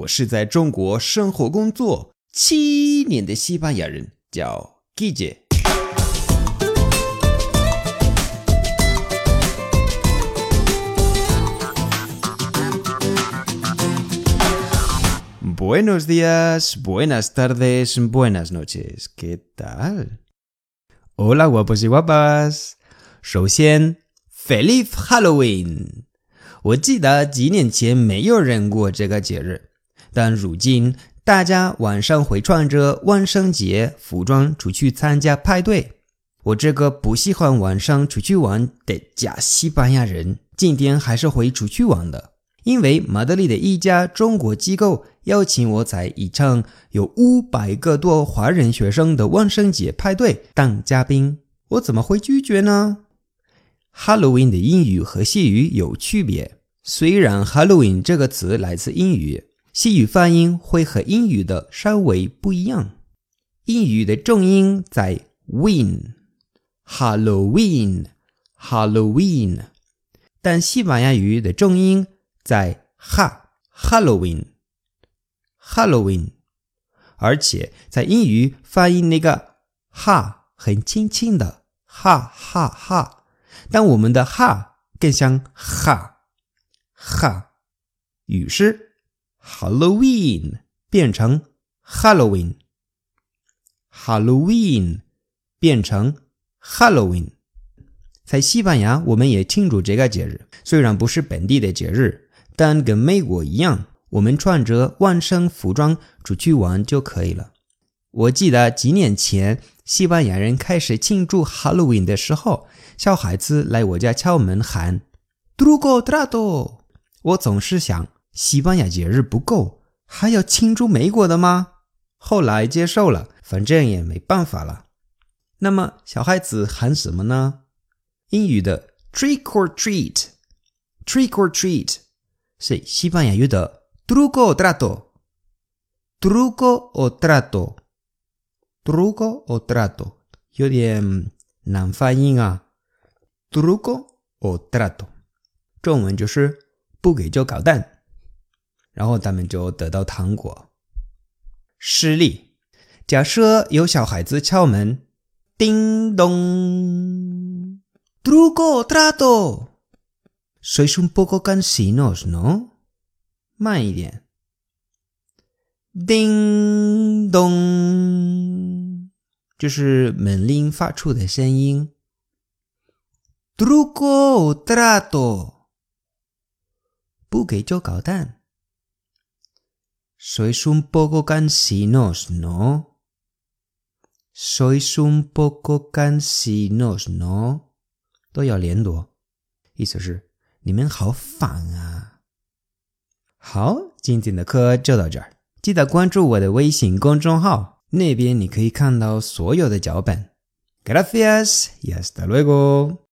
我是在中国生活工作七年的西班牙人，叫 Gigi。Buenos días, buenas tardes, buenas noches. ¿Qué tal? Hola, guapos y guapas. 首先，Feliz Halloween！我记得几年前没有人过这个节日，但如今大家晚上会穿着万圣节服装出去参加派对。我这个不喜欢晚上出去玩的假西班牙人，今天还是会出去玩的，因为马德里的一家中国机构邀请我在一场有五百个多华人学生的万圣节派对当嘉宾，我怎么会拒绝呢？Halloween 的英语和西语有区别。虽然 Halloween 这个词来自英语，西语发音会和英语的稍微不一样。英语的重音在 win，Halloween，Halloween，但西班牙语的重音在 ha，Halloween，Halloween，而且在英语发音那个 ha 很轻轻的，哈哈哈。但我们的哈更像哈哈，于是 Halloween 变成 Halloween，Halloween 变成 Halloween。在西班牙，我们也庆祝这个节日，虽然不是本地的节日，但跟美国一样，我们穿着万圣服装出去玩就可以了。我记得几年前，西班牙人开始庆祝 Halloween 的时候。小孩子来我家敲门喊 “Drugo trato”，我总是想，西班牙节日不够，还要庆祝美国的吗？后来接受了，反正也没办法了。那么小孩子喊什么呢？英语的 “Trick or Treat”，“Trick or Treat” 是西班牙语的 “Drugo Trado”，“Drugo o Trado”，“Drugo o Trado” 有点难发音啊。truco o trato，中文就是不给就搞蛋，然后他们就得到糖果。示例：假设有小孩子敲门，叮咚，truco trato，sois un poco cansinos，no？慢一点，叮咚，就是门铃发出的声音。truco o trato，不给就搞蛋。Sois un poco cansinos, ¿no? Sois un poco cansinos, ¿no? 都要连读，意思是你们好烦啊。好，今天的课就到这儿，记得关注我的微信公众号，那边你可以看到所有的脚本。Gracias y hasta luego.